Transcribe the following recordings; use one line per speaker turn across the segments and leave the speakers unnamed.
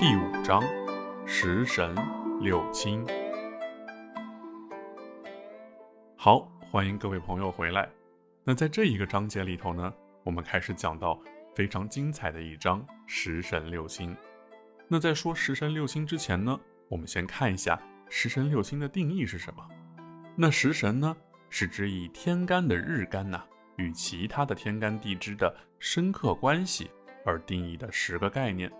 第五章：食神六亲。好，欢迎各位朋友回来。那在这一个章节里头呢，我们开始讲到非常精彩的一章食神六亲。那在说食神六亲之前呢，我们先看一下食神六亲的定义是什么。那食神呢，是指以天干的日干呐与其他的天干地支的深刻关系而定义的十个概念。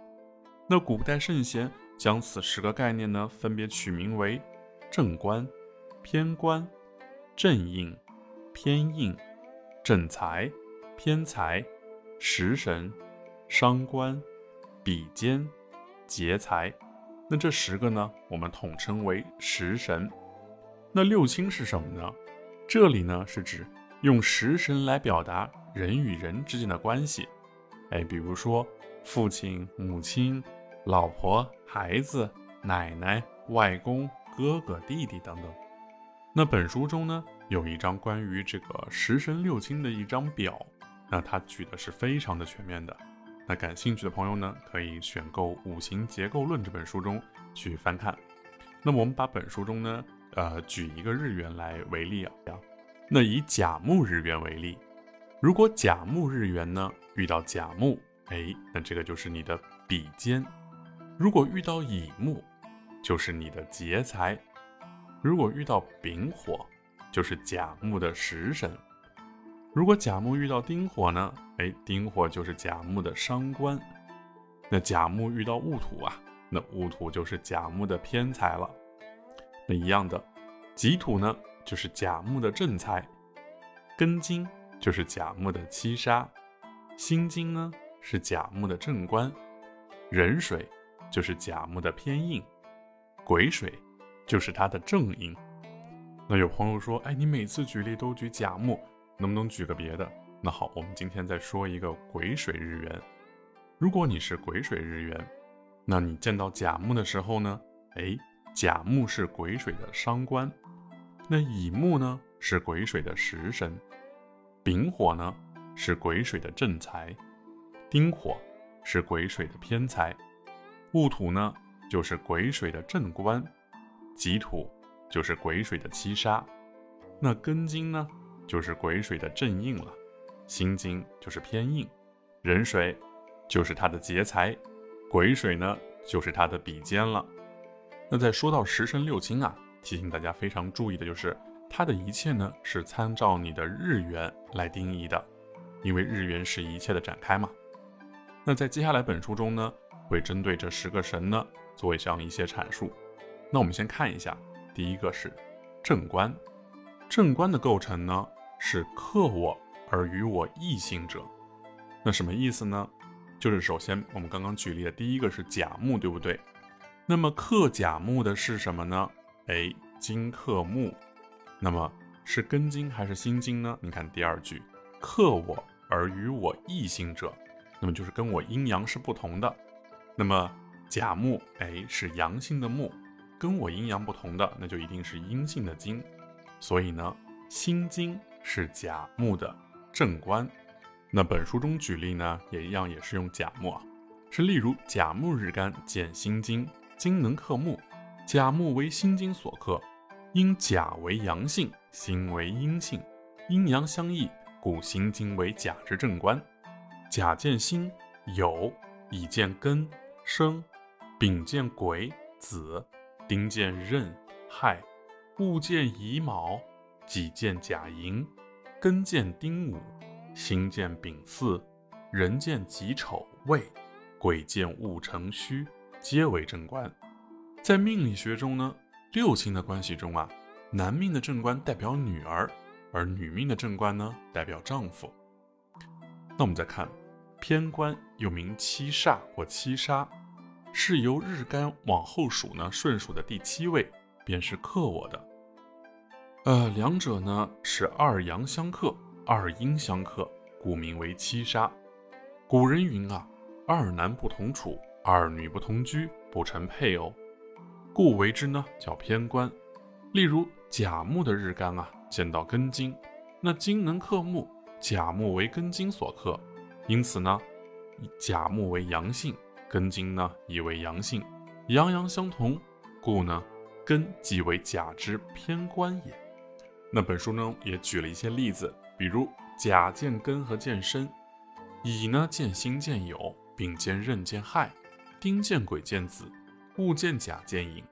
那古代圣贤将此十个概念呢，分别取名为正官、偏官、正印、偏印、正财、偏财、食神、伤官、比肩。劫财，那这十个呢，我们统称为食神。那六亲是什么呢？这里呢是指用食神来表达人与人之间的关系。哎，比如说父亲、母亲、老婆、孩子、奶奶、外公、哥哥、弟弟等等。那本书中呢有一张关于这个食神六亲的一张表，那它举的是非常的全面的。那感兴趣的朋友呢，可以选购《五行结构论》这本书中去翻看。那么我们把本书中呢，呃，举一个日元来为例啊。那以甲木日元为例，如果甲木日元呢遇到甲木，哎，那这个就是你的比肩；如果遇到乙木，就是你的劫财；如果遇到丙火，就是甲木的食神。如果甲木遇到丁火呢？哎，丁火就是甲木的伤官。那甲木遇到戊土啊，那戊土就是甲木的偏财了。那一样的，己土呢就是甲木的正财，庚金就是甲木的七杀，辛金呢是甲木的正官，壬水就是甲木的偏印，癸水就是它的正印。那有朋友说，哎，你每次举例都举甲木。能不能举个别的？那好，我们今天再说一个癸水日元。如果你是癸水日元，那你见到甲木的时候呢？哎，甲木是癸水的伤官，那乙木呢是癸水的食神，丙火呢是癸水的正财，丁火是癸水的偏财，戊土呢就是癸水的正官，己土就是癸水的七杀，那庚金呢？就是癸水的正印了，辛金就是偏印，壬水就是它的劫财，癸水呢就是它的比肩了。那在说到十神六亲啊，提醒大家非常注意的就是，它的一切呢是参照你的日元来定义的，因为日元是一切的展开嘛。那在接下来本书中呢，会针对这十个神呢做上一些阐述。那我们先看一下，第一个是正官，正官的构成呢。是克我而与我异性者，那什么意思呢？就是首先我们刚刚举例的第一个是甲木，对不对？那么克甲木的是什么呢？哎，金克木，那么是根金还是辛金呢？你看第二句，克我而与我异性者，那么就是跟我阴阳是不同的。那么甲木哎是阳性的木，跟我阴阳不同的，那就一定是阴性的金。所以呢，辛金。是甲木的正官，那本书中举例呢，也一样，也是用甲木啊，是例如甲木日干见辛金，金能克木，甲木为辛金所克，因甲为阳性，辛为阴性，阴阳相异，故辛金为甲之正官。甲见辛酉，乙见庚申，丙见癸子，丁见壬亥，戊见乙卯。己见甲寅，庚见丁午，辛见丙巳，壬见己丑未，癸见戊辰戌，皆为正官。在命理学中呢，六亲的关系中啊，男命的正官代表女儿，而女命的正官呢代表丈夫。那我们再看偏官，又名七煞或七杀，是由日干往后数呢，顺数的第七位便是克我的。呃，两者呢是二阳相克，二阴相克，故名为七杀。古人云啊，二男不同处，二女不同居，不成配偶，故为之呢叫偏官。例如甲木的日干啊，见到庚金，那金能克木，甲木为庚金所克，因此呢，甲木为阳性，庚金呢亦为阳性，阳阳相同，故呢庚即为甲之偏官也。那本书中也举了一些例子，比如甲见庚和见申，乙呢见辛见酉，丙见壬见亥，丁见癸见子，戊见甲见寅，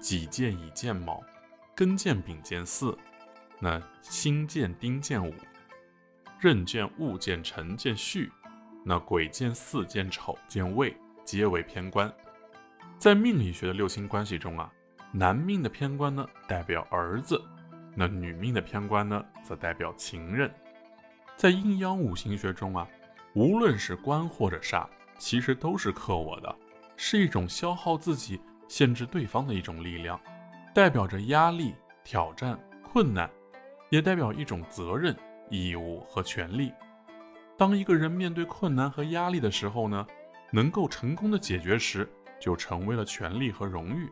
己见乙见卯，庚见丙见巳，那辛见丁见午。壬见戊见辰见戌，那癸见巳见丑见未，皆为偏官。在命理学的六星关系中啊，男命的偏官呢代表儿子，那女命的偏官呢则代表情人。在阴阳五行学中啊，无论是官或者煞，其实都是克我的，是一种消耗自己、限制对方的一种力量，代表着压力、挑战、困难，也代表一种责任。义务和权利。当一个人面对困难和压力的时候呢，能够成功的解决时，就成为了权利和荣誉；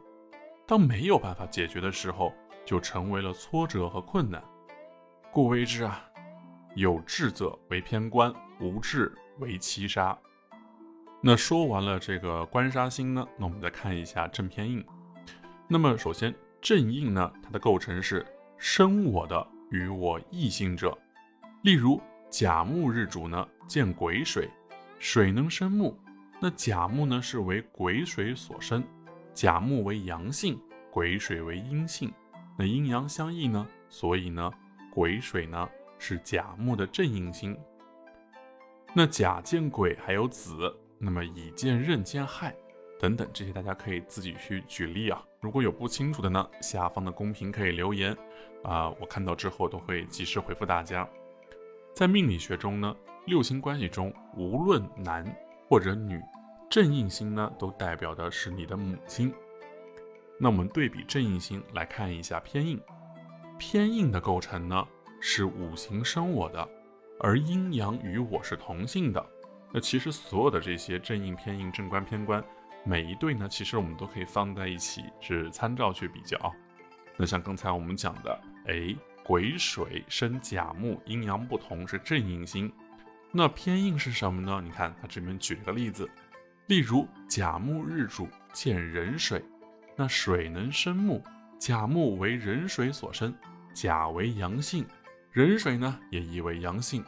当没有办法解决的时候，就成为了挫折和困难。故谓之啊，有志者为偏官，无志为七杀。那说完了这个官杀星呢，那我们再看一下正偏印。那么首先正印呢，它的构成是生我的与我异性者。例如甲木日主呢见癸水，水能生木，那甲木呢是为癸水所生，甲木为阳性，癸水为阴性，那阴阳相异呢，所以呢癸水呢是甲木的正印星。那甲见癸还有子，那么乙见壬见亥等等这些大家可以自己去举例啊。如果有不清楚的呢，下方的公屏可以留言啊，我看到之后都会及时回复大家。在命理学中呢，六星关系中，无论男或者女，正印星呢都代表的是你的母亲。那我们对比正印星来看一下偏印。偏印的构成呢是五行生我的，而阴阳与我是同性的。那其实所有的这些正印、偏印、正官、偏官，每一对呢，其实我们都可以放在一起，是参照去比较。那像刚才我们讲的，哎。癸水生甲木，阴阳不同是正印星。那偏印是什么呢？你看他这边举了个例子，例如甲木日主见壬水，那水能生木，甲木为壬水所生，甲为阳性，壬水呢也意为阳性，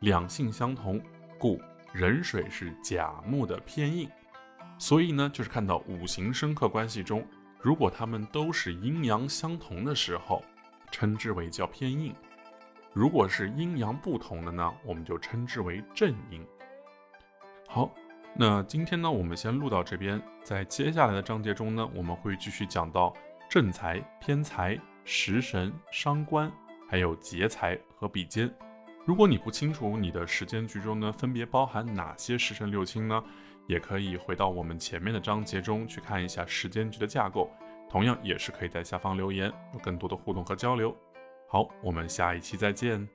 两性相同，故壬水是甲木的偏印。所以呢，就是看到五行生克关系中，如果他们都是阴阳相同的时候。称之为叫偏印，如果是阴阳不同的呢，我们就称之为正阴。好，那今天呢，我们先录到这边，在接下来的章节中呢，我们会继续讲到正财、偏财、食神、伤官，还有劫财和比肩。如果你不清楚你的时间局中呢分别包含哪些时辰六亲呢，也可以回到我们前面的章节中去看一下时间局的架构。同样也是可以在下方留言，有更多的互动和交流。好，我们下一期再见。